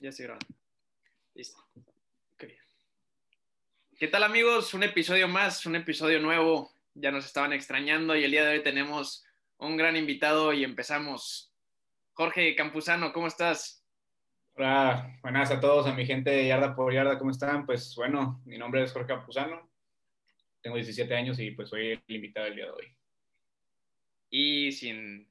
Ya se grabando. Listo. Okay. ¿Qué tal amigos? Un episodio más, un episodio nuevo. Ya nos estaban extrañando y el día de hoy tenemos un gran invitado y empezamos. Jorge Campuzano, ¿cómo estás? Hola, buenas a todos, a mi gente de Yarda por Yarda, ¿cómo están? Pues bueno, mi nombre es Jorge Campuzano, tengo 17 años y pues soy el invitado del día de hoy. Y sin,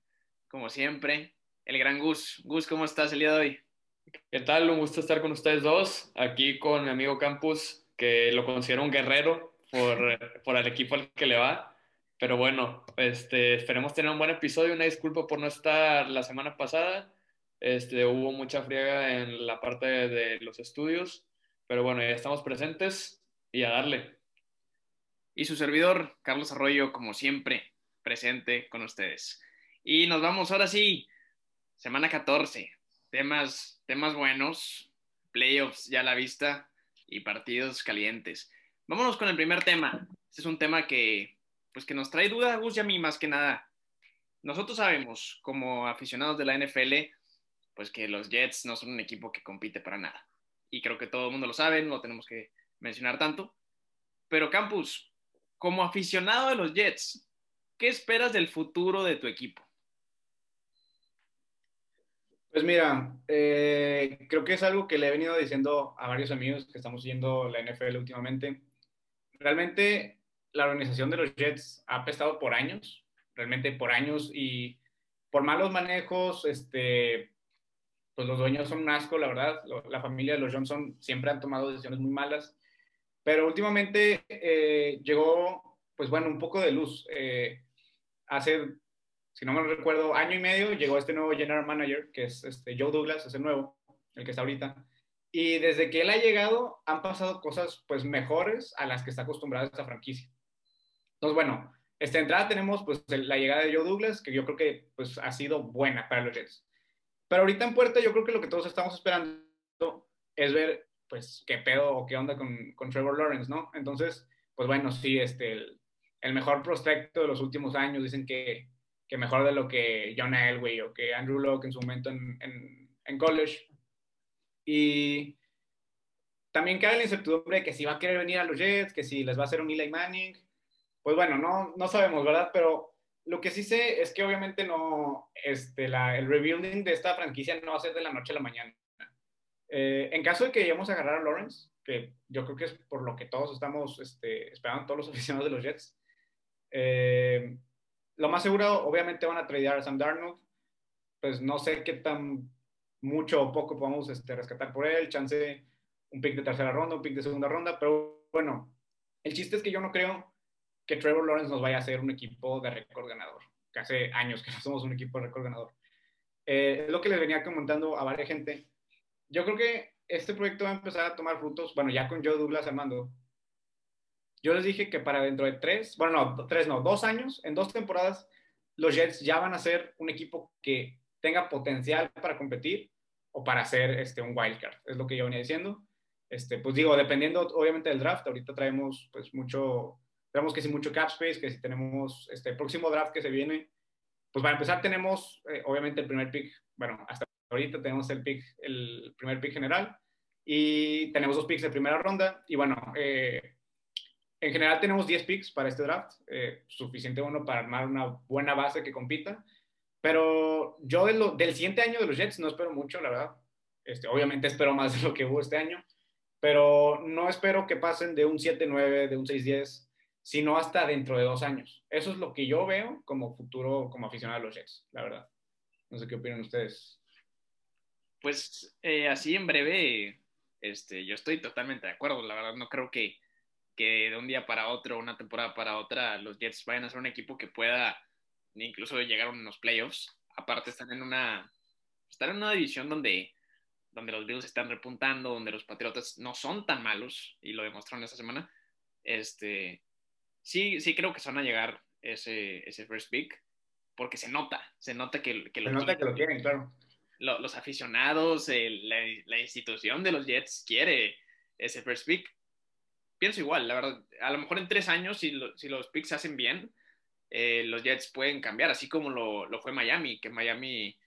como siempre, el gran Gus. Gus, ¿cómo estás el día de hoy? ¿Qué tal? Un gusto estar con ustedes dos, aquí con mi amigo Campus, que lo considero un guerrero por, por el equipo al que le va. Pero bueno, este, esperemos tener un buen episodio. Una disculpa por no estar la semana pasada. Este, hubo mucha friega en la parte de, de los estudios. Pero bueno, ya estamos presentes y a darle. Y su servidor, Carlos Arroyo, como siempre, presente con ustedes. Y nos vamos ahora sí semana 14, temas, temas buenos, playoffs ya a la vista y partidos calientes. Vámonos con el primer tema. Este es un tema que, pues que nos trae duda a Gus y a mí más que nada. Nosotros sabemos, como aficionados de la NFL, pues que los Jets no son un equipo que compite para nada. Y creo que todo el mundo lo sabe, no lo tenemos que mencionar tanto. Pero Campus, como aficionado de los Jets, ¿qué esperas del futuro de tu equipo? Pues mira, eh, creo que es algo que le he venido diciendo a varios amigos que estamos yendo la NFL últimamente. Realmente la organización de los Jets ha apestado por años, realmente por años, y por malos manejos, este, pues los dueños son un asco, la verdad. La familia de los Johnson siempre han tomado decisiones muy malas, pero últimamente eh, llegó, pues bueno, un poco de luz. Eh, hace si no me recuerdo, año y medio llegó este nuevo general manager, que es este Joe Douglas, es el nuevo, el que está ahorita. Y desde que él ha llegado, han pasado cosas pues mejores a las que está acostumbrada esta franquicia. Entonces, bueno, esta entrada tenemos pues la llegada de Joe Douglas, que yo creo que pues ha sido buena para los Jets. Pero ahorita en puerta yo creo que lo que todos estamos esperando es ver pues qué pedo o qué onda con, con Trevor Lawrence, ¿no? Entonces, pues bueno, sí, este, el, el mejor prospecto de los últimos años, dicen que que mejor de lo que John Elway o que Andrew Locke en su momento en, en, college. Y también cae la incertidumbre de que si va a querer venir a los Jets, que si les va a hacer un Eli Manning. Pues bueno, no, no sabemos, ¿verdad? Pero lo que sí sé es que obviamente no, este, la, el rebuilding de esta franquicia no va a ser de la noche a la mañana. Eh, en caso de que lleguemos a agarrar a Lawrence, que yo creo que es por lo que todos estamos este, esperando, todos los aficionados de los Jets, eh, lo más seguro, obviamente van a tradear a Sam Darnold. Pues no sé qué tan mucho o poco podemos este, rescatar por él. Chance un pick de tercera ronda, un pick de segunda ronda. Pero bueno, el chiste es que yo no creo que Trevor Lawrence nos vaya a ser un equipo de récord ganador. Que hace años que no somos un equipo de récord ganador. Eh, es lo que les venía comentando a varias gente. Yo creo que este proyecto va a empezar a tomar frutos, bueno, ya con Joe Douglas armando, yo les dije que para dentro de tres, bueno, no, tres no, dos años, en dos temporadas, los Jets ya van a ser un equipo que tenga potencial para competir o para ser este, un wildcard. Es lo que yo venía diciendo. Este, pues digo, dependiendo obviamente del draft, ahorita traemos pues mucho, tenemos que si mucho cap space, que si tenemos este próximo draft que se viene, pues para empezar tenemos eh, obviamente el primer pick, bueno, hasta ahorita tenemos el pick, el primer pick general y tenemos dos picks de primera ronda y bueno, eh, en general tenemos 10 picks para este draft, eh, suficiente uno para armar una buena base que compita. Pero yo del siguiente año de los Jets no espero mucho, la verdad. Este, obviamente espero más de lo que hubo este año, pero no espero que pasen de un 7-9, de un 6-10, sino hasta dentro de dos años. Eso es lo que yo veo como futuro, como aficionado a los Jets, la verdad. No sé qué opinan ustedes. Pues eh, así en breve, este, yo estoy totalmente de acuerdo. La verdad, no creo que que de un día para otro, una temporada para otra, los Jets vayan a ser un equipo que pueda incluso llegar a unos playoffs. Aparte están en una, están en una división donde, donde los Bills están repuntando, donde los Patriotas no son tan malos, y lo demostraron esta semana. Este, sí, sí creo que se van a llegar ese, ese first pick, porque se nota, se nota que, que, nota que lo quieren, claro. los aficionados, la, la institución de los Jets quiere ese first pick pienso igual, la verdad. A lo mejor en tres años, si, los picks hacen bien, eh, los Jets pueden cambiar, así como lo, lo, fue Miami, que Miami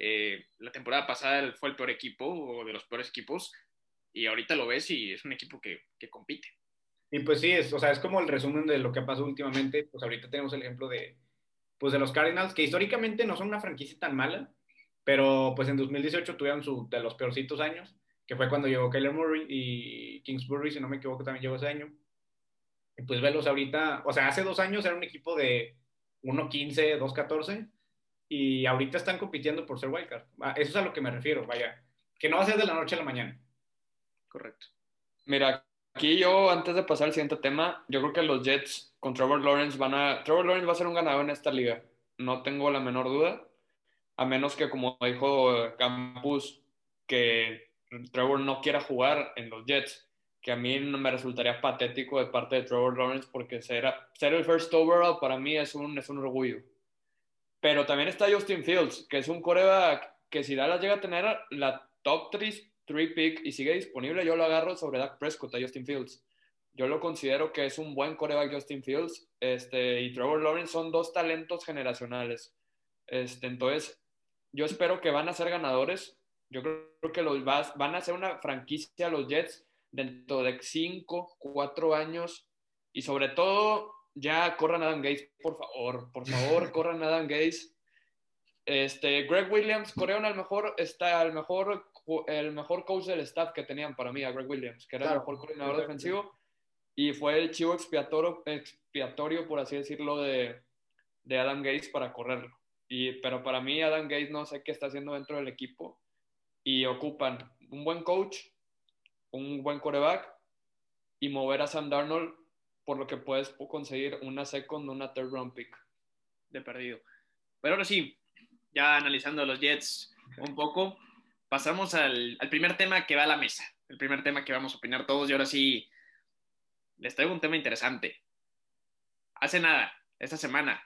Eh, la temporada pasada fue el peor equipo o de los peores equipos y ahorita lo ves y es un equipo que, que compite. Y pues sí, es, o sea, es como el resumen de lo que ha pasado últimamente. Pues ahorita tenemos el ejemplo de, pues de los Cardinals, que históricamente no son una franquicia tan mala, pero pues en 2018 tuvieron su, de los peorcitos años, que fue cuando llegó Kyler Murray y Kingsbury, si no me equivoco, también llegó ese año. Y pues velos ahorita, o sea, hace dos años era un equipo de 1.15, 2.14, y ahorita están compitiendo por ser wildcard. Ah, eso es a lo que me refiero, vaya, que no va a ser de la noche a la mañana. Correcto. Mira, aquí yo, antes de pasar al siguiente tema, yo creo que los Jets con Trevor Lawrence van a. Trevor Lawrence va a ser un ganador en esta liga. No tengo la menor duda. A menos que, como dijo Campus, que Trevor no quiera jugar en los Jets. Que a mí me resultaría patético de parte de Trevor Lawrence porque ser, ser el first overall para mí es un, es un orgullo. Pero también está Justin Fields, que es un coreback que si Dallas llega a tener la top 3 three pick y sigue disponible, yo lo agarro sobre Dak Prescott a Justin Fields. Yo lo considero que es un buen coreback Justin Fields este, y Trevor Lawrence son dos talentos generacionales. Este, entonces, yo espero que van a ser ganadores. Yo creo que los van a ser una franquicia los Jets dentro de 5, 4 años y sobre todo ya corran Adam Gates, por favor, por favor, corran Adam Gates. Este, Greg Williams corrieron al mejor, está al mejor el mejor coach del staff que tenían para mí, a Greg Williams, que era el mejor coordinador defensivo, y fue el chivo expiatorio, expiatorio por así decirlo, de, de, Adam Gates para correrlo. Y, pero para mí, Adam Gates no sé qué está haciendo dentro del equipo, y ocupan un buen coach, un buen coreback, y mover a Sam Darnold, por lo que puedes conseguir una second, una third round pick. De perdido. Pero ahora sí, ya analizando los Jets un poco, pasamos al, primer tema que va a la mesa, el primer tema que vamos a opinar todos y ahora sí les traigo un tema interesante. Hace nada, esta semana,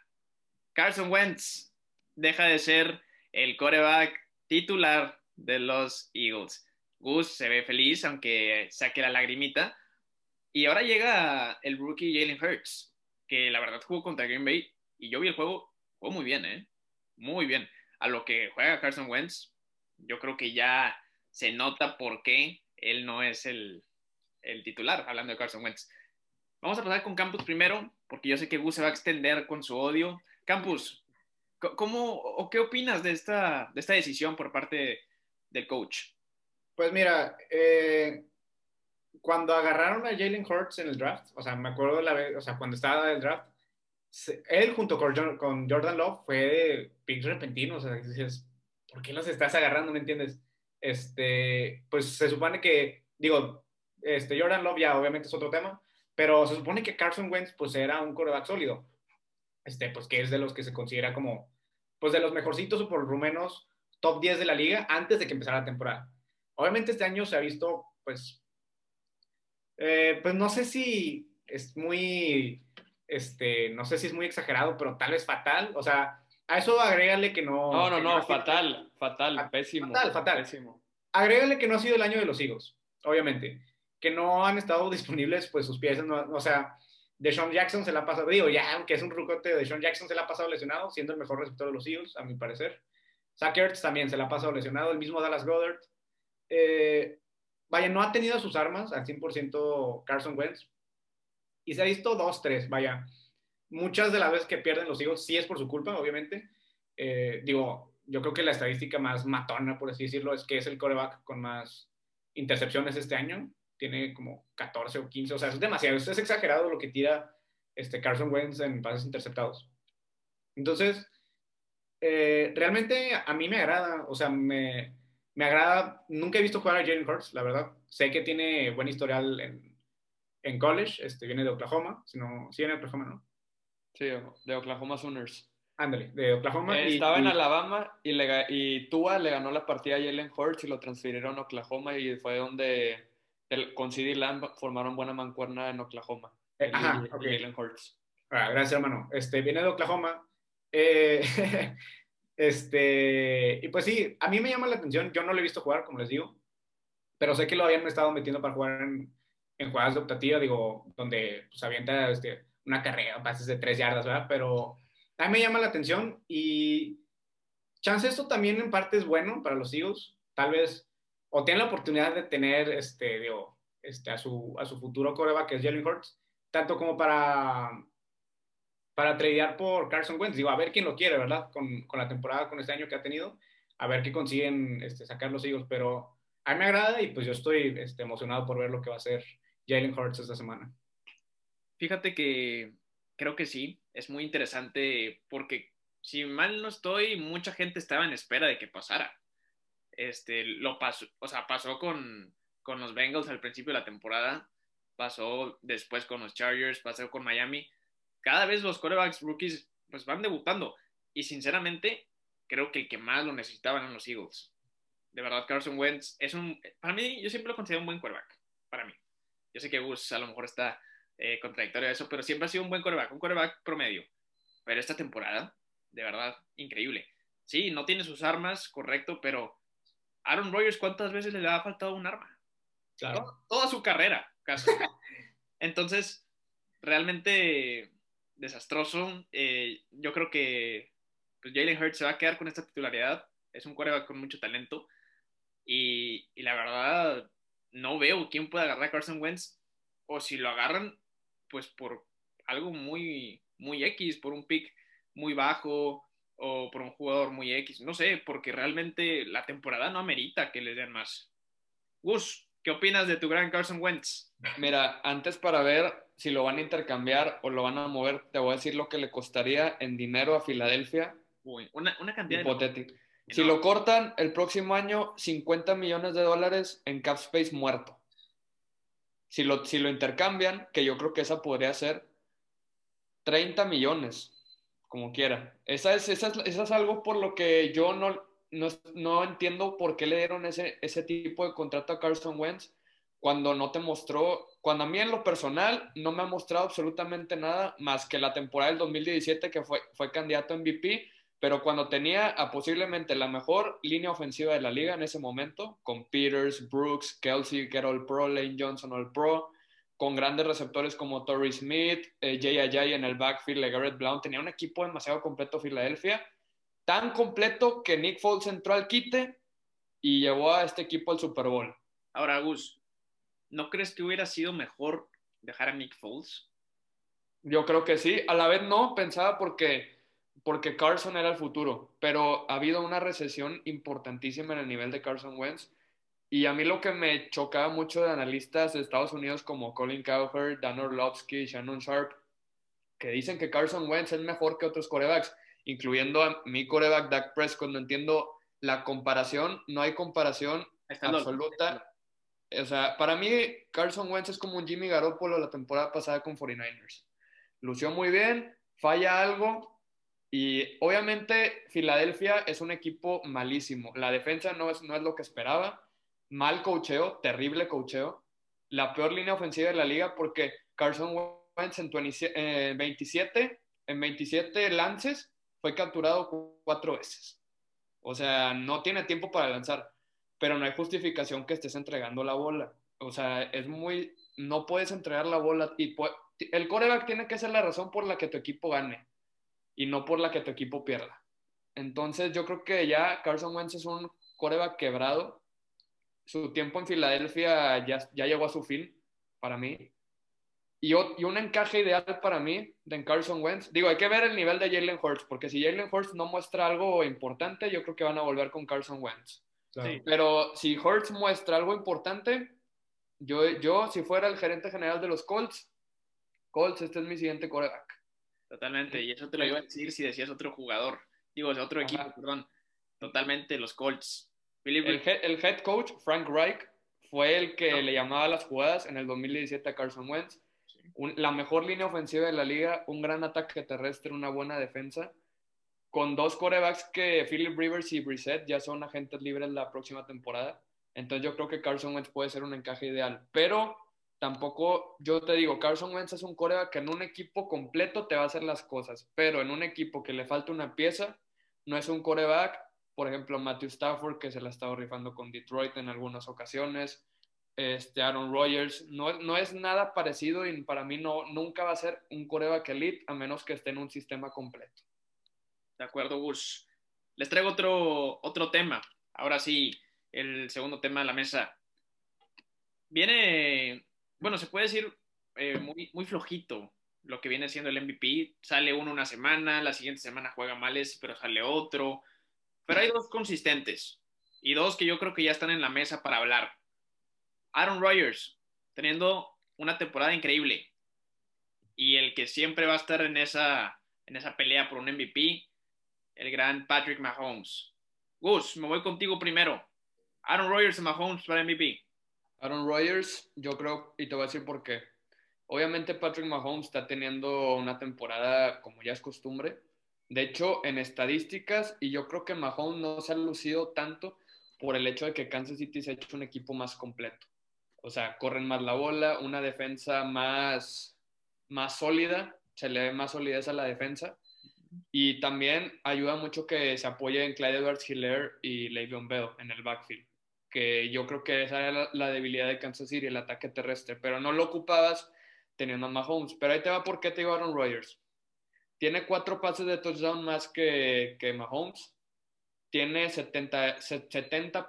Carson Wentz deja de ser el coreback titular de los Eagles. Gus se ve feliz, aunque saque la lagrimita. Y ahora llega el rookie Jalen Hurts, que la verdad jugó contra Green Bay y yo vi el juego, jugó muy bien, ¿eh? Muy bien. A lo que juega Carson Wentz, yo creo que ya se nota por qué él no es el, titular, hablando de Carson Wentz. Vamos a pasar con Campus primero, porque yo sé que Gus se va a extender con su odio. Campus, ¿cómo o qué opinas de esta, de esta decisión por parte del coach? Pues mira, eh, cuando agarraron a Jalen Hurts en el draft, o sea, me acuerdo la vez, o sea, cuando estaba en el draft, él junto con, Jordan Love fue picks repentinos, o sea, dices, ¿por qué los estás agarrando? ¿Me entiendes? Este, pues se supone que, digo, este, Jordan Love ya obviamente es otro tema, pero se supone que Carson Wentz pues era un coreback sólido, este, pues que es de los que se considera como, pues de los mejorcitos o por lo menos top 10 de la liga antes de que empezara la temporada. Obviamente este año se ha visto, pues, eh, pues no sé si es muy, este, no sé si es muy exagerado, pero tal vez fatal, o sea, a eso agrégale que no. No, no, no, fatal, fatal, pésimo. Fatal, fatal. Pésimo. Agrégale que no ha sido el año de los higos, obviamente. Que no han estado disponibles, pues sus piezas, no, o sea, Deshaun Jackson se la ha pasado, digo, ya, aunque es un rucote, Deshaun Jackson se la ha pasado lesionado, siendo el mejor receptor de los Eagles, a mi parecer. Zach también se la ha pasado lesionado, el mismo Dallas Goddard. Eh, vaya, no ha tenido sus armas al 100% Carson Wentz. Y se ha visto dos, tres, vaya muchas de las veces que pierden los Eagles sí es por su culpa, obviamente. Eh, digo, yo creo que la estadística más matona, por así decirlo, es que es el coreback con más intercepciones este año. Tiene como 14 o 15, o sea, es demasiado, es exagerado lo que tira este Carson Wentz en pases interceptados. Entonces, eh, realmente a mí me agrada, o sea, me, me, agrada, nunca he visto jugar a Jalen Hurts, la verdad. Sé que tiene buen historial en, en college, este, viene de Oklahoma, si no, sí viene de Oklahoma, ¿no? Sí, de Oklahoma Sooners. Ándale, de Oklahoma. Eh, estaba en Alabama y, le, y Tua le ganó la partida a Jalen Hurts y lo transfirieron a Oklahoma y fue donde el, con CD Lamb formaron buena mancuerna en Oklahoma. Eh, ajá, Jalen Hurts. Ah, gracias, hermano. Este, viene de Oklahoma. Eh, este, y pues sí, a mí me llama la atención. Yo no lo he visto jugar, como les digo, pero sé que lo habían estado metiendo para jugar en, en jugadas de optativa, digo, donde pues avienta este, una carrera, pases de tres yardas, ¿verdad? Pero a mí me llama la atención y chance esto también en parte es bueno para los Eagles. Tal vez, o tienen la oportunidad de tener, este, digo, este, a, su, a su futuro coreback, que es Jalen Hurts, tanto como para, para tradear por Carson Wentz. Digo, a ver quién lo quiere, ¿verdad? Con, con la temporada, con este año que ha tenido, a ver qué consiguen este, sacar los Eagles. Pero a mí me agrada y pues yo estoy este, emocionado por ver lo que va a hacer Jalen Hurts esta semana. Fíjate que creo que sí, es muy interesante porque si mal no estoy, mucha gente estaba en espera de que pasara. Este, lo pasó, o sea, pasó con, con los Bengals al principio de la temporada, pasó después con los Chargers, pasó con Miami. Cada vez los quarterbacks rookies pues van debutando y sinceramente creo que el que más lo necesitaban eran los Eagles. De verdad, Carson Wentz es un, para mí, yo siempre lo considero un buen quarterback, para mí. Yo sé que Gus a lo mejor está eh, contradictorio de eso, pero siempre ha sido un buen quarterback, un quarterback promedio. Pero esta temporada, de verdad, increíble. Sí, no tiene sus armas, correcto, pero Aaron Rodgers, ¿cuántas veces le ha faltado un arma? Claro. Toda su carrera, casi. Entonces, realmente desastroso. Eh, yo creo que pues, Jalen Hurts se va a quedar con esta titularidad. Es un quarterback con mucho talento. Y, la verdad, no veo quién pueda agarrar a Carson Wentz. O si lo agarran, pues por algo muy, muy X, por un pick muy bajo o por un jugador muy X. No sé, porque realmente la temporada no amerita que les den más. Gus, ¿qué opinas de tu gran Carson Wentz? Mira, antes para ver si lo van a intercambiar o lo van a mover, te voy a decir lo que le costaría en dinero a Filadelfia. Uy, una, una cantidad hipotética. De... Si lo cortan el próximo año, 50 millones de dólares en cap space muerto. Si lo, si lo intercambian, que yo creo que esa podría ser 30 millones, como quiera. Esa es, esa es, esa es algo por lo que yo no, no, no, entiendo por qué le dieron ese, ese tipo de contrato a Carson Wentz cuando no te mostró, cuando a mí en lo personal no me ha mostrado absolutamente nada más que la temporada del 2017 que fue, fue candidato MVP, pero cuando tenía a posiblemente la mejor línea ofensiva de la liga en ese momento, con Peters, Brooks, Kelsey, que era Pro, Lane Johnson All Pro, con grandes receptores como Torrey Smith, eh, Jay Ajay en el backfield, Garrett Blount, tenía un equipo demasiado completo Filadelfia, tan completo que Nick Foles entró al quite y llevó a este equipo al Super Bowl. Ahora, Gus, ¿no crees que hubiera sido mejor dejar a Nick Foles? Yo creo que sí, a la vez no, pensaba porque porque Carson era el futuro, pero ha habido una recesión importantísima en el nivel de Carson Wentz. Y a mí lo que me chocaba mucho de analistas de Estados Unidos como Colin Cowherd, Dan Orlovsky, Shannon Sharp, que dicen que Carson Wentz es mejor que otros corebacks, incluyendo a mi coreback Dak Prescott. No entiendo la comparación, no hay comparación absoluta. O sea, para mí Carson Wentz es como un Jimmy Garoppolo la temporada pasada con 49ers. Lució muy bien, falla algo, y obviamente Filadelfia es un equipo malísimo. La defensa no es, no es lo que esperaba. Mal cocheo, terrible cocheo. La peor línea ofensiva de la liga porque Carson Wentz en 27, en 27 lances fue capturado cuatro veces. O sea, no tiene tiempo para lanzar, pero no hay justificación que estés entregando la bola. O sea, es muy, no puedes entregar la bola y el coreback tiene que ser la razón por la que tu equipo gane y no por la que tu equipo pierda. Entonces yo creo que ya Carson Wentz es un coreback quebrado. Su tiempo en Filadelfia ya, ya llegó a su fin para mí. Y, y, un encaje ideal para mí de Carson Wentz. Digo, hay que ver el nivel de Jalen Hurts, porque si Jalen Hurts no muestra algo importante, yo creo que van a volver con Carson Wentz. Sí. Pero si Hurts muestra algo importante, yo, yo si fuera el gerente general de los Colts, Colts, este es mi siguiente coreback. Totalmente, y eso te lo iba a decir si decías otro jugador, digo, otro equipo, perdón. Totalmente, los Colts. El head, el head, coach, Frank Reich, fue el que le llamaba las jugadas en el 2017 a Carson Wentz. Sí. Un, la mejor línea ofensiva de la liga, un gran ataque terrestre, una buena defensa. Con dos corebacks que Philip Rivers y Brissett ya son agentes libres la próxima temporada. Entonces yo creo que Carson Wentz puede ser un encaje ideal. Pero tampoco, yo te digo, Carson Wentz es un coreback que en un equipo completo te va a hacer las cosas, pero en un equipo que le falta una pieza, no es un coreback, por ejemplo, Matthew Stafford, que se la ha estado rifando con Detroit en algunas ocasiones, este Aaron Rodgers, no, no es nada parecido y para mí no, nunca va a ser un coreback elite a menos que esté en un sistema completo. De acuerdo, Gus. les traigo otro, otro tema. Ahora sí, el segundo tema de la mesa. Viene, bueno, se puede decir eh, muy, muy flojito lo que viene siendo el MVP. Sale uno una semana, la siguiente semana juega males, pero sale otro. Pero hay dos consistentes y dos que yo creo que ya están en la mesa para hablar. Aaron Rodgers, teniendo una temporada increíble. Y el que siempre va a estar en esa, en esa pelea por un MVP, el gran Patrick Mahomes. Gus, me voy contigo primero. Aaron Rodgers y Mahomes para MVP. Aaron Rodgers, yo creo, y te voy a decir por qué. Obviamente Patrick Mahomes está teniendo una temporada como ya es costumbre. De hecho, en estadísticas, y yo creo que Mahomes no se ha lucido tanto por el hecho de que Kansas City se ha hecho un equipo más completo. O sea, corren más la bola, una defensa más, más sólida, se le ve más solidez a la defensa. Y también ayuda mucho que se apoye en Clyde Edwards Hiller y Le'Veon Bell en el backfield, que yo creo que esa era la, debilidad de Kansas City, el ataque terrestre, pero no lo ocupabas teniendo a Mahomes. Pero ahí te va por qué te digo Aaron Rodgers. Tiene cuatro pases de touchdown más que, que Mahomes tiene 70%, 70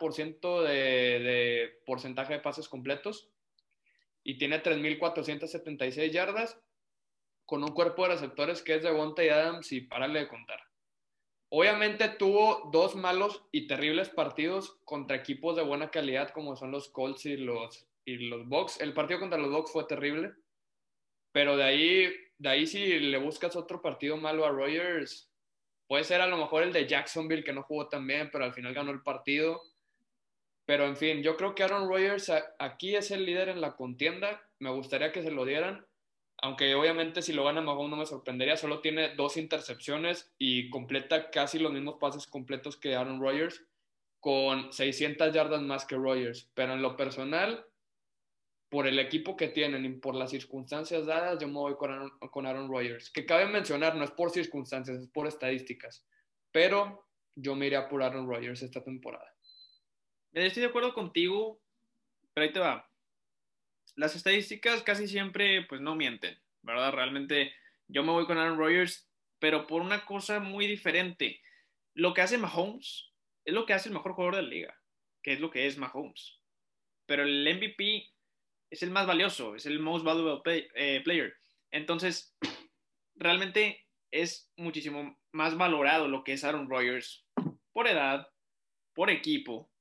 de, de porcentaje de pases completos y tiene 3.476 yardas con un cuerpo de receptores que es de Bonta y Adams y párale de contar. Obviamente tuvo dos malos y terribles partidos contra equipos de buena calidad como son los Colts y los, y los Bucks. El partido contra los Bucks fue terrible, pero de ahí, de ahí si le buscas otro partido malo a Rogers, Puede ser a lo mejor el de Jacksonville que no jugó tan bien, pero al final ganó el partido. Pero en fin, yo creo que Aaron Rodgers aquí es el líder en la contienda. Me gustaría que se lo dieran. Aunque obviamente si lo gana Mahomes no me sorprendería. Solo tiene dos intercepciones y completa casi los mismos pases completos que Aaron Rodgers con 600 yardas más que Rodgers. Pero en lo personal, por el equipo que tienen y por las circunstancias dadas, yo me voy con Aaron, con Aaron Rodgers. Que cabe mencionar, no es por circunstancias, es por estadísticas. Pero yo me iría por Aaron Rodgers esta temporada. Estoy de acuerdo contigo, pero ahí te va. Las estadísticas casi siempre pues no mienten, ¿verdad? Realmente yo me voy con Aaron Rodgers, pero por una cosa muy diferente. Lo que hace Mahomes es lo que hace el mejor jugador de la liga, que es lo que es Mahomes. Pero el MVP es el más valioso, es el most valuable eh, player. Entonces, realmente es muchísimo más valorado lo que es Aaron Rodgers por edad, por equipo,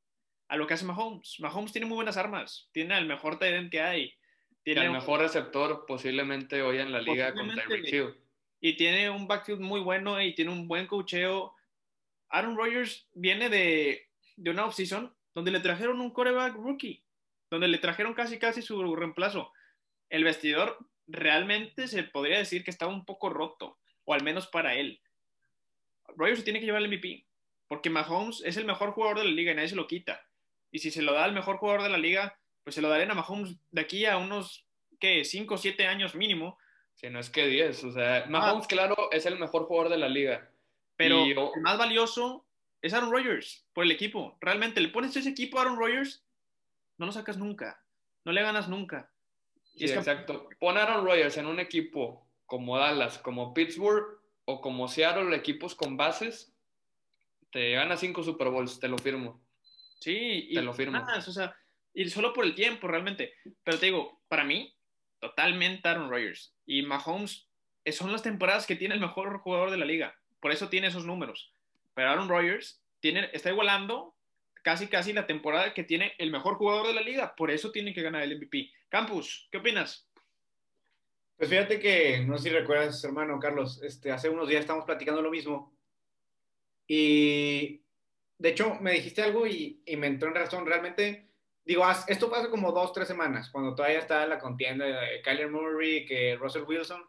a lo que hace Mahomes. Mahomes tiene muy buenas armas, tiene el mejor talent que hay. Tiene el mejor receptor posiblemente hoy en la liga con Tyreek Y tiene un backfield muy bueno y tiene un buen cocheo. Aaron Rodgers viene de, de una offseason donde le trajeron un coreback rookie donde le trajeron casi casi su reemplazo. El vestidor realmente se podría decir que estaba un poco roto, o al menos para él. Rogers se tiene que llevar el MVP, porque Mahomes es el mejor jugador de la liga y nadie se lo quita. Y si se lo da al mejor jugador de la liga, pues se lo daré a Mahomes de aquí a unos, ¿qué? 5 o 7 años mínimo. Si no es que 10, o sea, Mahomes, claro, es el mejor jugador de la liga. Pero el más valioso es Aaron Rodgers por el equipo. Realmente, le pones ese equipo a Aaron Rodgers no lo sacas nunca, no le ganas nunca. Sí, exacto. Pon a Aaron Rodgers en un equipo como Dallas, como Pittsburgh o como Seattle, equipos con bases, te gana cinco Super Bowls, te lo firmo. Sí, y lo firmo. o sea, y solo por el tiempo, realmente. Pero te digo, para mí, totalmente Aaron Rodgers. Y Mahomes son las temporadas que tiene el mejor jugador de la liga. Por eso tiene esos números. Pero Aaron Rodgers tiene, está igualando casi casi la temporada que tiene el mejor jugador de la liga. Por eso tiene que ganar el MVP. Campus, ¿qué opinas? Pues fíjate que, no sé si recuerdas, hermano Carlos, este, hace unos días estamos platicando lo mismo. Y de hecho, me dijiste algo y, me entró en razón. Realmente, digo, esto pasa como dos, tres semanas, cuando todavía está la contienda de Kyler Murray, que Russell Wilson.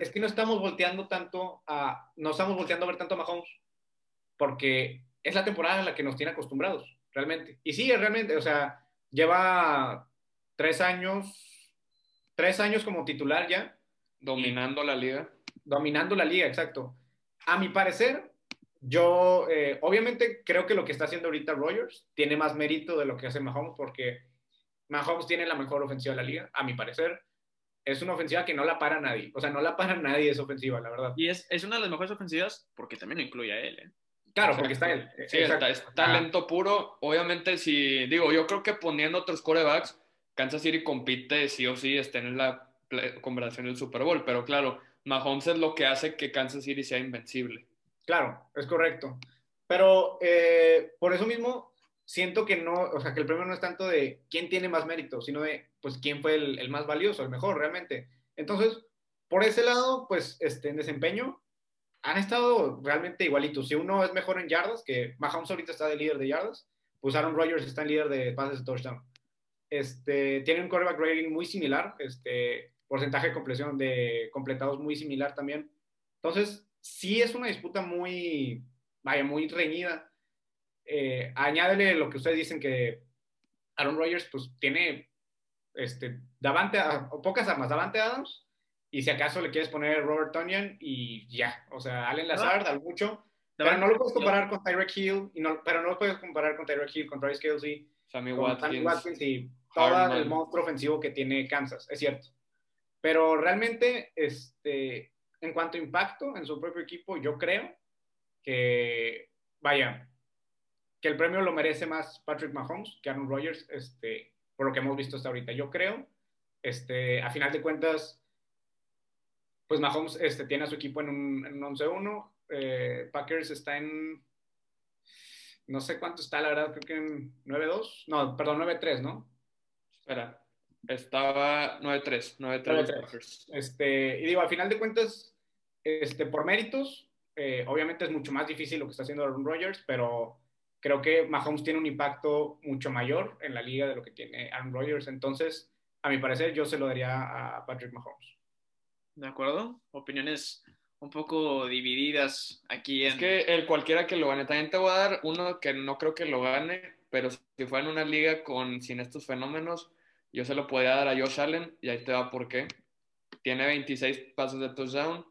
es que no estamos volteando tanto a, no estamos volteando a ver tanto a Mahomes, porque es la temporada en la que nos tiene acostumbrados, realmente. Y sí, realmente, o sea, lleva tres años, tres años como titular ya. Dominando la liga. Dominando la liga, exacto. A mi parecer, yo eh, obviamente creo que lo que está haciendo ahorita Rogers tiene más mérito de lo que hace Mahomes, porque Mahomes tiene la mejor ofensiva de la liga, a mi parecer. Es una ofensiva que no la para nadie. O sea, no la para nadie esa ofensiva, la verdad. Y es, es una de las mejores ofensivas porque también incluye a él. ¿eh? Claro, porque está él. Sí, está, es talento puro. Obviamente, si digo, yo creo que poniendo otros corebacks, Kansas City compite sí o sí, está en la conversación del Super Bowl, pero claro, Mahomes es lo que hace que Kansas City sea invencible. Claro, es correcto. Pero eh, por eso mismo siento que no, o sea, que el premio no es tanto de quién tiene más mérito, sino de, pues, quién fue el, más valioso, el mejor realmente. Entonces, por ese lado, pues, este, en desempeño, han estado realmente igualitos. Si uno es mejor en yardas, que Mahomes ahorita está de líder de yardas, pues Aaron Rodgers está en líder de pases de touchdown. Este, tiene un quarterback rating muy similar, este, porcentaje de de completados muy similar también. Entonces, sí es una disputa muy, vaya, muy reñida. Eh, añádele lo que ustedes dicen que Aaron Rodgers pues tiene este, Davante, o pocas armas, Davante Adams, y si acaso le quieres poner Robert Tonyan y ya, o sea, Allen Lazard, al mucho, pero no lo puedes comparar con Tyreek Hill, y no, pero no lo puedes comparar con Tyreek Hill, con Travis Kelsey, Sammy con Watkins, Sammy Watkins y todo el monstruo ofensivo que tiene Kansas, es cierto. Pero realmente, este, en cuanto a impacto en su propio equipo, yo creo que, vaya, que el premio lo merece más Patrick Mahomes que Aaron Rodgers, este, por lo que hemos visto hasta ahorita. Yo creo, este, a final de cuentas, pues Mahomes este, tiene a su equipo en un, en un 11-1. Eh, Packers está en, no sé cuánto está, la verdad, creo que en 9-2. No, perdón, 9-3, ¿no? Espera, estaba 9-3, 9-3 Packers. Este, y digo, a final de cuentas, este, por méritos, eh, obviamente es mucho más difícil lo que está haciendo Aaron Rodgers, pero creo que Mahomes tiene un impacto mucho mayor en la liga de lo que tiene Aaron Rodgers. Entonces, a mi parecer, yo se lo daría a Patrick Mahomes. ¿De acuerdo? Opiniones un poco divididas aquí. En... Es que el cualquiera que lo gane, también te voy a dar uno que no creo que lo gane, pero si fuera en una liga con sin estos fenómenos, yo se lo podría dar a Josh Allen y ahí te va por qué. Tiene 26 pasos de touchdown,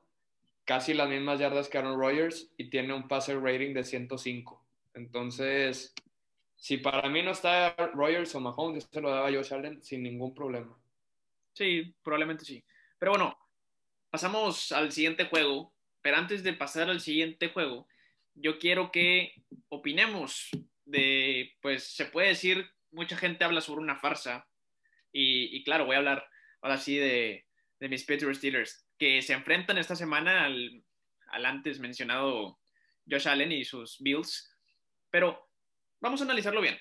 casi las mismas yardas que Aaron Rodgers y tiene un passer rating de 105. Entonces, si para mí no está Rogers o Mahomes, se lo daba a Josh Allen sin ningún problema. Sí, probablemente sí. Pero bueno, pasamos al siguiente juego. Pero antes de pasar al siguiente juego, yo quiero que opinemos de, pues se puede decir, mucha gente habla sobre una farsa. Y, y claro, voy a hablar ahora sí de, de mis Pittsburgh Steelers, que se enfrentan esta semana al, al antes mencionado Josh Allen y sus Bills pero vamos a analizarlo bien.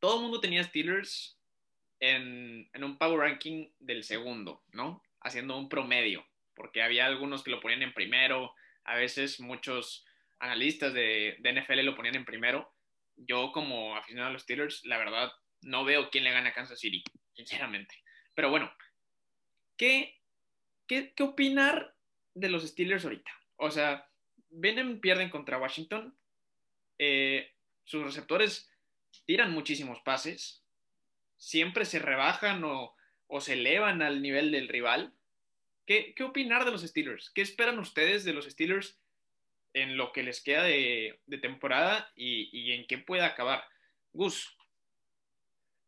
Todo el mundo tenía Steelers en, un power ranking del segundo, ¿no? Haciendo un promedio, porque había algunos que lo ponían en primero, a veces muchos analistas de, de NFL lo ponían en primero. Yo como aficionado a los Steelers, la verdad, no veo quién le gana a Kansas City, sinceramente. Pero bueno, ¿qué, qué, qué opinar de los Steelers ahorita? O sea, vienen, pierden contra Washington, eh, sus receptores tiran muchísimos pases, siempre se rebajan o, se elevan al nivel del rival. ¿Qué, opinar de los Steelers? ¿Qué esperan ustedes de los Steelers en lo que les queda de, temporada y, en qué puede acabar? Gus.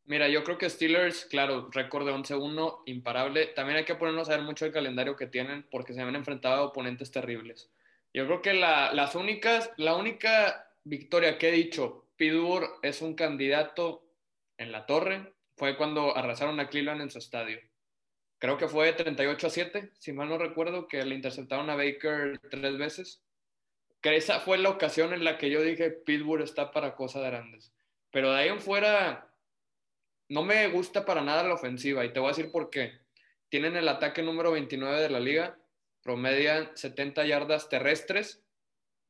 Mira, yo creo que Steelers, claro, récord de 11-1, imparable. También hay que ponernos a ver mucho el calendario que tienen porque se han enfrentado a oponentes terribles. Yo creo que las únicas, la única victoria que he dicho, Pittsburgh es un candidato en la torre, fue cuando arrasaron a Cleveland en su estadio. Creo que fue 38 a 7, si mal no recuerdo, que le interceptaron a Baker tres veces. Que esa fue la ocasión en la que yo dije, Pittsburgh está para cosas grandes. Pero de ahí en fuera, no me gusta para nada la ofensiva. Y te voy a decir por qué. Tienen el ataque número 29 de la liga, promedian 70 yardas terrestres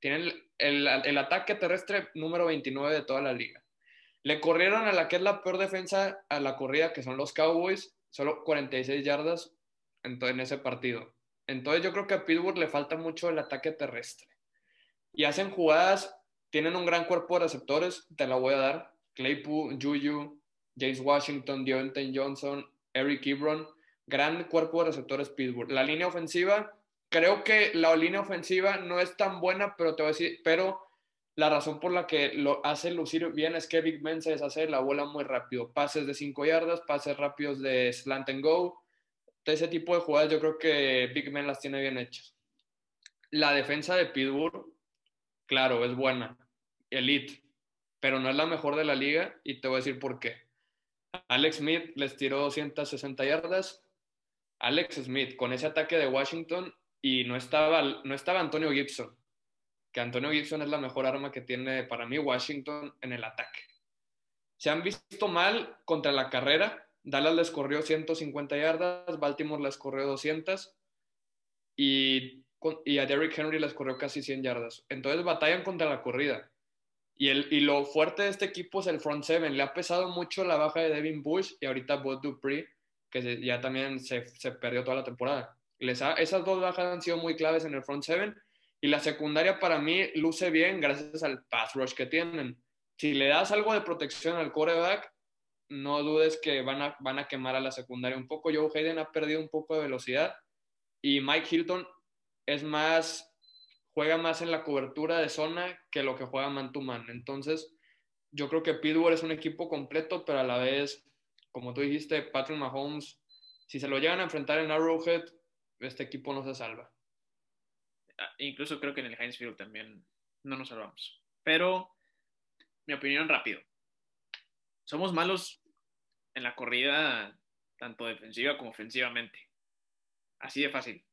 tienen el, ataque terrestre número 29 de toda la liga. Le corrieron a la que es la peor defensa a la corrida, que son los Cowboys, solo 46 yardas en, en ese partido. Entonces yo creo que a Pittsburgh le falta mucho el ataque terrestre. Y hacen jugadas, tienen un gran cuerpo de receptores, te la voy a dar. Claypool, Juju, James Washington, Deontay Johnson, Eric Ebron, gran cuerpo de receptores Pittsburgh. La línea ofensiva creo que la línea ofensiva no es tan buena, pero te voy a decir, pero la razón por la que lo hace lucir bien es que Big Ben se deshace la bola muy rápido. Pases de 5 yardas, pases rápidos de slant and go. ese tipo de jugadas yo creo que Big Ben las tiene bien hechas. La defensa de Pittsburgh claro, es buena, elite, pero no es la mejor de la liga y te voy a decir por qué. Alex Smith les tiró 260 yardas. Alex Smith con ese ataque de Washington y no estaba, no estaba Antonio Gibson, que Antonio Gibson es la mejor arma que tiene para mí Washington en el ataque. Se han visto mal contra la carrera. Dallas les corrió 150 yardas, Baltimore les corrió 200 y, y a Derrick Henry les corrió casi 100 yardas. Entonces batallan contra la corrida. Y, el, y lo fuerte de este equipo es el front seven. Le ha pesado mucho la baja de Devin Bush y ahorita Bud Dupree, que ya también se, se, perdió toda la temporada. Les esas dos bajas han sido muy claves en el front seven. Y la secundaria para mí luce bien gracias al pass rush que tienen. Si le das algo de protección al quarterback, no dudes que van a, van a quemar a la secundaria un poco. Joe Hayden ha perdido un poco de velocidad y Mike Hilton es más juega más en la cobertura de zona que lo que juega man to man. Entonces, yo creo que Pittsburgh es un equipo completo, pero a la vez, como tú dijiste, Patrick Mahomes, si se lo llegan a enfrentar en Arrowhead, este equipo no se salva. Ah, incluso creo que en el Heinz Field también no nos salvamos. Pero, mi opinión rápido. Somos malos en la corrida, tanto defensiva como ofensivamente. Así de fácil.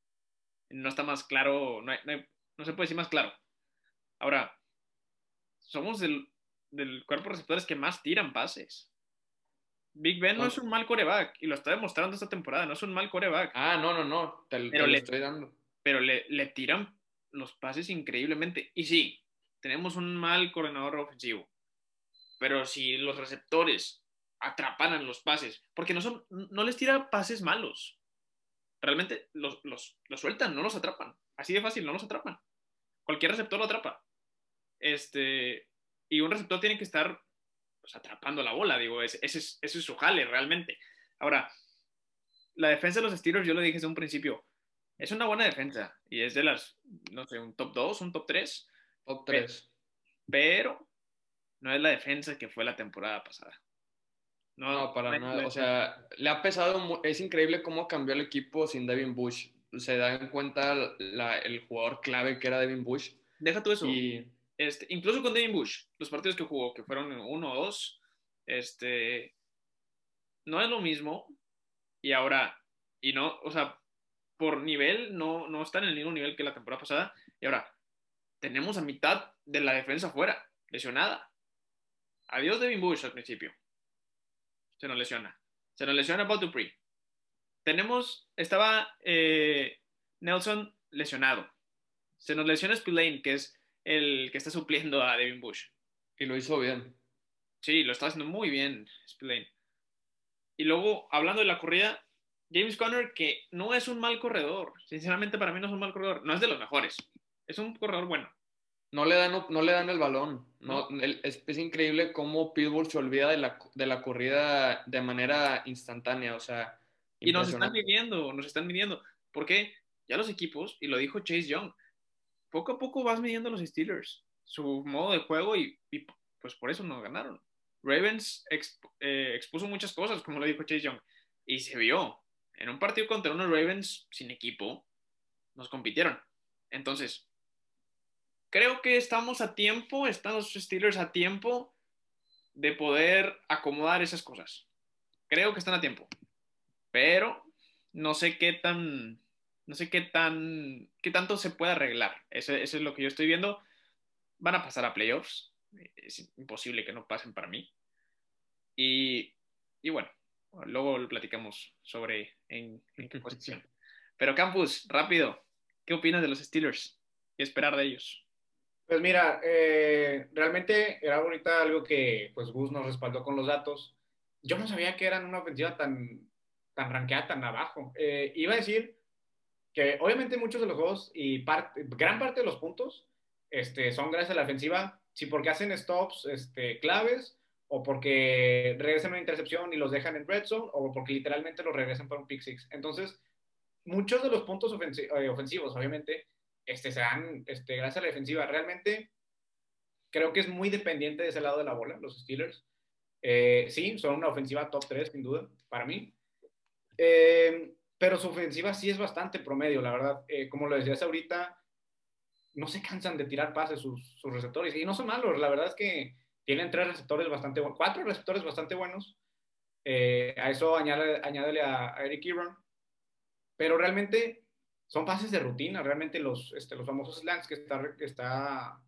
No está más claro, no no hay, no se puede decir más claro. Ahora, somos del, del cuerpo de receptores que más tiran pases. Big Ben no es un mal coreback y lo está demostrando esta temporada, no es un mal coreback. Ah, no, no, no, te, pero te le, lo estoy dando. Pero le, le, tiran los pases increíblemente. Y sí, tenemos un mal coordinador ofensivo. Pero si los receptores atrapan los pases, porque no, son, no les tira pases malos. Realmente los, los, los sueltan, no los atrapan. Así de fácil, no los atrapan. Cualquier receptor lo atrapa. Este, y un receptor tiene que estar pues, atrapando la bola, digo, ese, ese, es, ese, es, su jale realmente. Ahora, la defensa de los Steelers, yo lo dije desde un principio, es una buena defensa y es de las, no sé, un top 2, un top 3. Top 3. Pero no es la defensa que fue la temporada pasada. No, no para no nada. O sea, le ha pesado, es increíble cómo cambió el equipo sin Devin Bush se da en cuenta la, el jugador clave que era Devin Bush. Deja tú eso. Y... Este, incluso con Devin Bush, los partidos que jugó, que fueron uno o dos, este, no es lo mismo. Y ahora, y no, o sea, por nivel, no, no están en el mismo nivel que la temporada pasada. Y ahora, tenemos a mitad de la defensa fuera, lesionada. Adiós Devin Bush al principio. Se nos lesiona. Se nos lesiona Paul Dupree tenemos, estaba eh, Nelson lesionado. Se nos lesiona Spillane, que es el que está supliendo a Devin Bush. Y lo hizo bien. Sí, lo está haciendo muy bien Spillane. Y luego, hablando de la corrida, James Conner, que no es un mal corredor. Sinceramente, para mí no es un mal corredor. No es de los mejores. Es un corredor bueno. No le dan, no le dan el balón. No, el, es, es, increíble cómo Pittsburgh se olvida de la, de la corrida de manera instantánea. O sea, y nos están midiendo, nos están midiendo. Porque ya los equipos, y lo dijo Chase Young, poco a poco vas midiendo a los Steelers, su modo de juego, y, y pues por eso nos ganaron. Ravens exp, eh, expuso muchas cosas, como lo dijo Chase Young, y se vio. En un partido contra unos Ravens sin equipo, nos compitieron. Entonces, creo que estamos a tiempo, están los Steelers a tiempo de poder acomodar esas cosas. Creo que están a tiempo pero no sé qué tan, no sé qué tan, qué tanto se puede arreglar. Eso, eso es lo que yo estoy viendo. Van a pasar a playoffs. Es imposible que no pasen para mí. Y, y bueno, luego lo platicamos sobre en, en qué posición. Pero Campus, rápido, ¿qué opinas de los Steelers? ¿Qué esperar de ellos? Pues mira, eh, realmente era ahorita algo que pues Gus nos respaldó con los datos. Yo no sabía que eran una ofensiva tan, tan ranqueada tan abajo. Eh, iba a decir que obviamente muchos de los juegos y gran parte de los puntos este, son gracias a la ofensiva, sí porque hacen stops este, claves o porque regresan una intercepción y los dejan en red zone o porque literalmente los regresan para un pick six. Entonces, muchos de los puntos ofensivos, eh, ofensivos obviamente, este, se dan este, gracias a la defensiva. Realmente creo que es muy dependiente de ese lado de la bola, los Steelers. Eh, sí, son una ofensiva top 3, sin duda, para mí. Eh, pero su ofensiva sí es bastante promedio, la verdad. Eh, como lo decías ahorita, no se cansan de tirar pases sus, sus receptores. Y no son malos, la verdad es que tienen tres receptores bastante buenos, cuatro receptores bastante buenos. Eh, a eso añade, añádele a, a, Eric Ebron. Pero realmente son pases de rutina, realmente los, este, los famosos slants que está, que está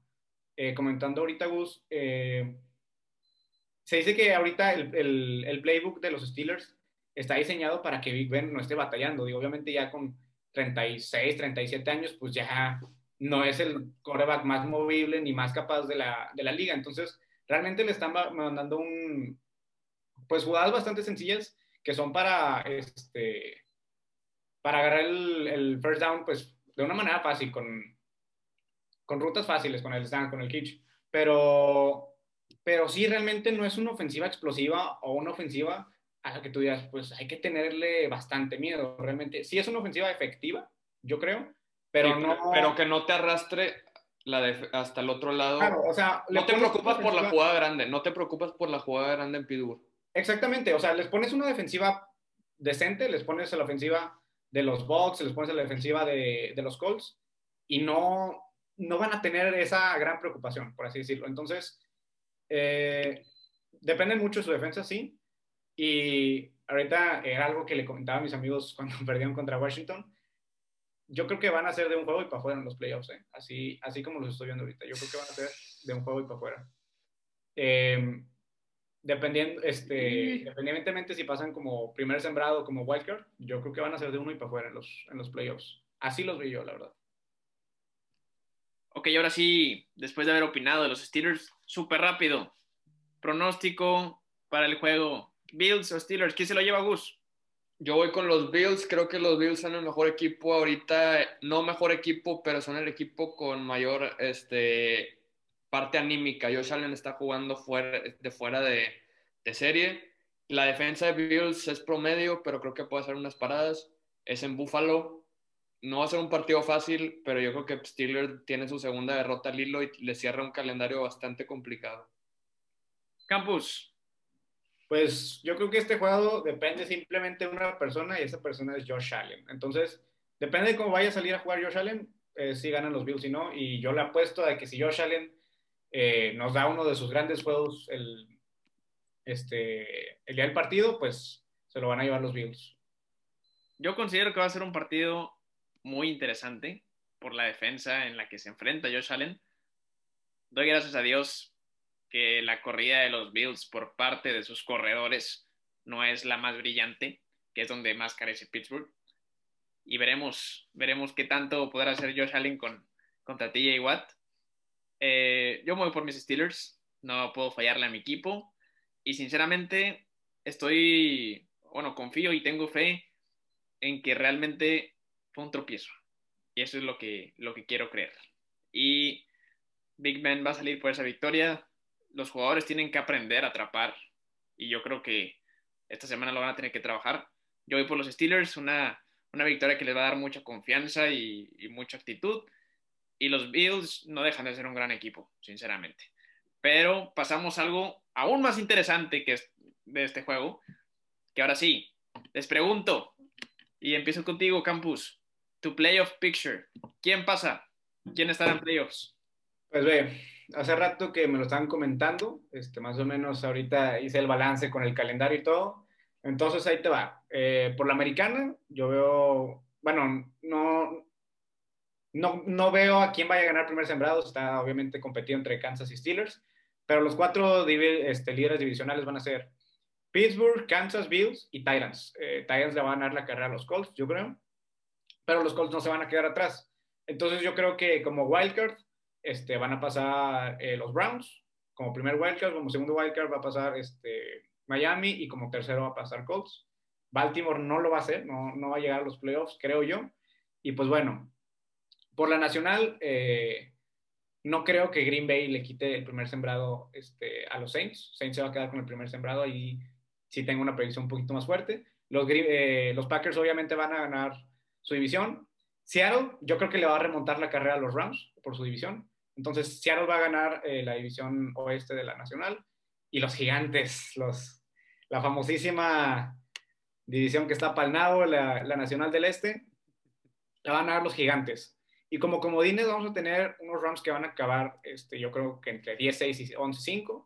eh, comentando ahorita Gus. Eh, se dice que ahorita el, el, el, playbook de los Steelers está diseñado para que Big Ben no esté batallando. Obviamente ya con 36, 37 años, pues ya no es el coreback más movible ni más capaz de la, de la liga. Entonces, realmente le están mandando un, pues jugadas bastante sencillas que son para, este, para agarrar el, el first down, pues de una manera fácil, con, con rutas fáciles, con el stand, con el kitsch. Pero, pero sí, realmente no es una ofensiva explosiva o una ofensiva a la que tú digas, pues hay que tenerle bastante miedo. Realmente, sí es una ofensiva efectiva, yo creo, pero sí, no. Pero que no te arrastre la de, hasta el otro lado. Claro, o sea, no te preocupas por la jugada grande, no te preocupas por la jugada grande en Pittsburgh. Exactamente, o sea, les pones una defensiva decente, les pones a la ofensiva de los Bucks, les pones a la defensiva de, de los Colts y no, no van a tener esa gran preocupación, por así decirlo. Entonces, eh, dependen mucho de su defensa, sí. Y ahorita era algo que le comentaba a mis amigos cuando perdieron contra Washington. Yo creo que van a ser de un juego y para afuera en los playoffs, ¿eh? así, así como los estoy viendo ahorita. Yo creo que van a ser de un juego y para afuera. Eh, dependiendo, este, independientemente si pasan como primer sembrado o como wildcard, yo creo que van a ser de uno y para afuera en los, en los playoffs. Así los vi yo, la verdad. Ok, ahora sí, después de haber opinado de los Steelers, súper rápido. Pronóstico para el juego. Bills o Steelers, ¿quién se lo lleva Gus? Yo voy con los Bills, creo que los Bills son el mejor equipo ahorita, no mejor equipo, pero son el equipo con mayor este, parte anímica. Josh Allen está jugando fuera, de fuera de, de serie. La defensa de Bills es promedio, pero creo que puede hacer unas paradas. Es en Buffalo, no va a ser un partido fácil, pero yo creo que Steelers tiene su segunda derrota al hilo y le cierra un calendario bastante complicado. Campus. Pues yo creo que este juego depende simplemente de una persona y esa persona es Josh Allen. Entonces, depende de cómo vaya a salir a jugar Josh Allen, eh, si ganan los Bills y no. Y yo le apuesto a que si Josh Allen eh, nos da uno de sus grandes juegos el, este, el día del partido, pues se lo van a llevar los Bills. Yo considero que va a ser un partido muy interesante por la defensa en la que se enfrenta Josh Allen. Doy gracias a Dios que la corrida de los Bills por parte de sus corredores no es la más brillante, que es donde más carece Pittsburgh. Y veremos, veremos qué tanto podrá hacer Josh Allen con, contra TJ Watt. Eh, yo me voy por mis Steelers, no puedo fallarle a mi equipo. Y sinceramente, estoy, bueno, confío y tengo fe en que realmente fue un tropiezo. Y eso es lo que, lo que quiero creer. Y Big Ben va a salir por esa victoria. Los jugadores tienen que aprender a atrapar. Y yo creo que esta semana lo van a tener que trabajar. Yo voy por los Steelers, una, una victoria que les va a dar mucha confianza y, mucha actitud. Y los Bills no dejan de ser un gran equipo, sinceramente. Pero pasamos algo aún más interesante que de este juego, que ahora sí, les pregunto, y empiezo contigo, Campus tu playoff picture. ¿Quién pasa? ¿Quién estará en playoffs? Pues ve, hace rato que me lo estaban comentando, este, más o menos ahorita hice el balance con el calendario y todo. Entonces ahí te va. Eh, por la americana, yo veo, bueno, no, no, no veo a quién vaya a ganar primer sembrado, está obviamente competido entre Kansas y Steelers, pero los cuatro este, líderes divisionales van a ser Pittsburgh, Kansas, Bills y Titans. Eh, Titans le van a dar la carrera a los Colts, yo creo pero los Colts no se van a quedar atrás. Entonces yo creo que como wildcard este, van a pasar eh, los Browns, como primer wildcard, como segundo wildcard va a pasar este, Miami y como tercero va a pasar Colts. Baltimore no lo va a hacer, no, no va a llegar a los playoffs, creo yo. Y pues bueno, por la nacional, eh, no creo que Green Bay le quite el primer sembrado este, a los Saints. Saints se va a quedar con el primer sembrado y sí tengo una predicción un poquito más fuerte. Los, eh, los Packers obviamente van a ganar su división. Seattle, yo creo que le va a remontar la carrera a los Rams por su división. Entonces, Seattle va a ganar eh, la división oeste de la nacional. Y los gigantes, los, la famosísima división que está palnado, la, la nacional del este, la van a ganar los gigantes. Y como comodines vamos a tener unos Rams que van a acabar, este, yo creo que entre 10-6 y 11-5.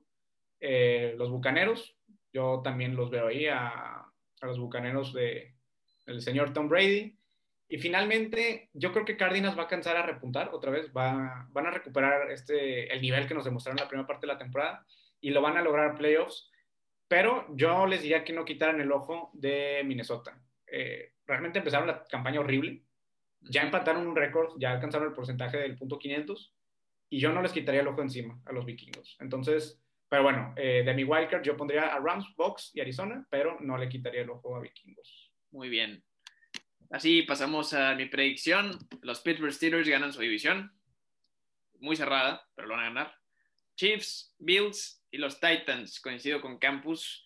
Eh, los Bucaneros, yo también los veo ahí a, a los Bucaneros de, del señor Tom Brady. Y finalmente, yo creo que Cardinals va a cansar a repuntar otra vez, va, van a recuperar este, el nivel que nos demostraron en la primera parte de la temporada y lo van a lograr playoffs. Pero yo les diría que no quitaran el ojo de Minnesota. Eh, realmente empezaron la campaña horrible, ya empataron un récord, ya alcanzaron el porcentaje del punto 500 y yo no les quitaría el ojo encima a los vikingos. Entonces, pero bueno, eh, de mi wildcard yo pondría a Rams, Box y Arizona, pero no le quitaría el ojo a vikingos. Muy bien. Así pasamos a mi predicción. Los Pittsburgh Steelers ganan su división. Muy cerrada, pero lo van a ganar. Chiefs, Bills y los Titans. Coincido con Campus.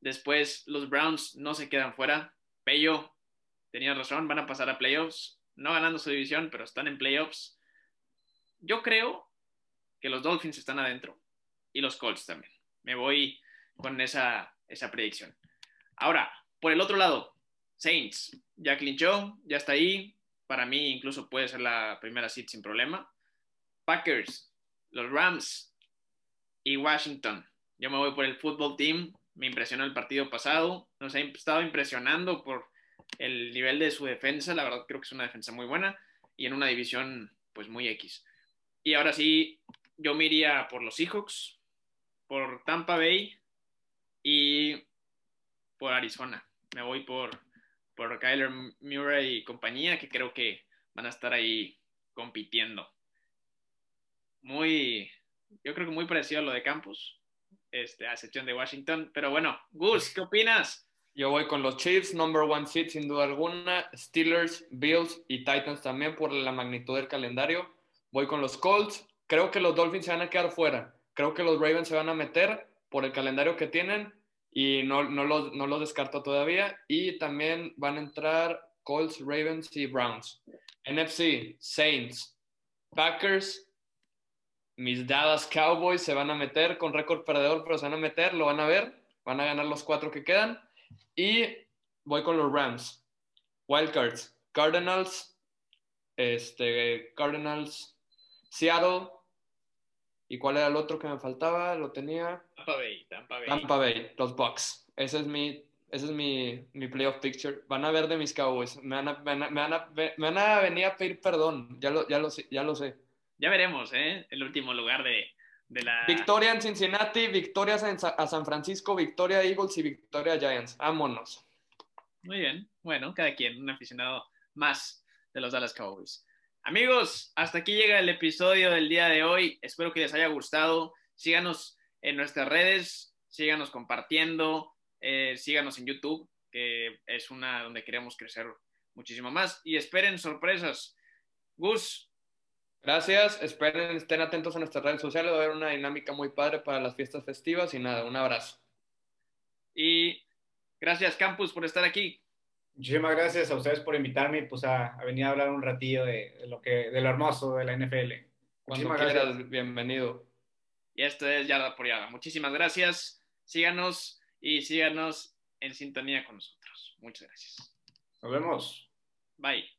Después los Browns no se quedan fuera. Pello, tenía razón, van a pasar a playoffs. No ganando su división, pero están en playoffs. Yo creo que los Dolphins están adentro y los Colts también. Me voy con esa, esa predicción. Ahora, por el otro lado, Saints, ya clinchó, ya está ahí. Para mí incluso puede ser la primera seed sin problema. Packers, los Rams y Washington. Yo me voy por el fútbol team. Me impresionó el partido pasado. Nos ha estado impresionando por el nivel de su defensa. La verdad creo que es una defensa muy buena y en una división pues muy X. Y ahora sí, yo me iría por los Seahawks, por Tampa Bay y por Arizona. Me voy por por Kyler Murray y compañía, que creo que van a estar ahí compitiendo. Muy, yo creo que muy parecido a lo de Campus, este, a excepción de Washington. Pero bueno, Gus, ¿qué opinas? Yo voy con los Chiefs, number one seed sin duda alguna, Steelers, Bills y Titans también por la magnitud del calendario. Voy con los Colts, creo que los Dolphins se van a quedar fuera, creo que los Ravens se van a meter por el calendario que tienen y no, no, lo, no descarto todavía. Y también van a entrar Colts, Ravens y Browns. NFC, Saints, Packers, mis Dallas Cowboys se van a meter con récord perdedor, pero se van a meter, lo van a ver, van a ganar los cuatro que quedan. Y voy con los Rams, Wildcards, Cardinals, este, Cardinals, Seattle, ¿Y cuál era el otro que me faltaba? Lo tenía. Tampa Bay, Tampa Bay. Tampa Bay, los Bucks. Ese es mi, ese es mi, mi playoff picture. Van a ver de mis Cowboys. Me van a, me van a, me van a, me van a venir a pedir perdón. Ya lo, ya lo, ya lo sé. Ya veremos, ¿eh? El último lugar de, de la. Victoria en Cincinnati, victoria a San Francisco, victoria Eagles y victoria Giants. Vámonos. Muy bien. Bueno, cada quien, un aficionado más de los Dallas Cowboys. Amigos, hasta aquí llega el episodio del día de hoy. Espero que les haya gustado. Síganos en nuestras redes, síganos compartiendo, eh, síganos en YouTube, que es una donde queremos crecer muchísimo más. Y esperen sorpresas. Gus. Gracias, esperen, estén atentos a nuestras redes sociales, va a haber una dinámica muy padre para las fiestas festivas y nada, un abrazo. Y gracias Campus por estar aquí. Muchísimas gracias a ustedes por invitarme pues, a, a venir a hablar un ratillo de, de, lo que, de lo hermoso de la NFL. Cuando Muchísimas quieras, gracias. bienvenido. Y esto es Yarda por Yarda. Muchísimas gracias. Síganos y síganos en sintonía con nosotros. Muchas gracias. Nos vemos. Bye.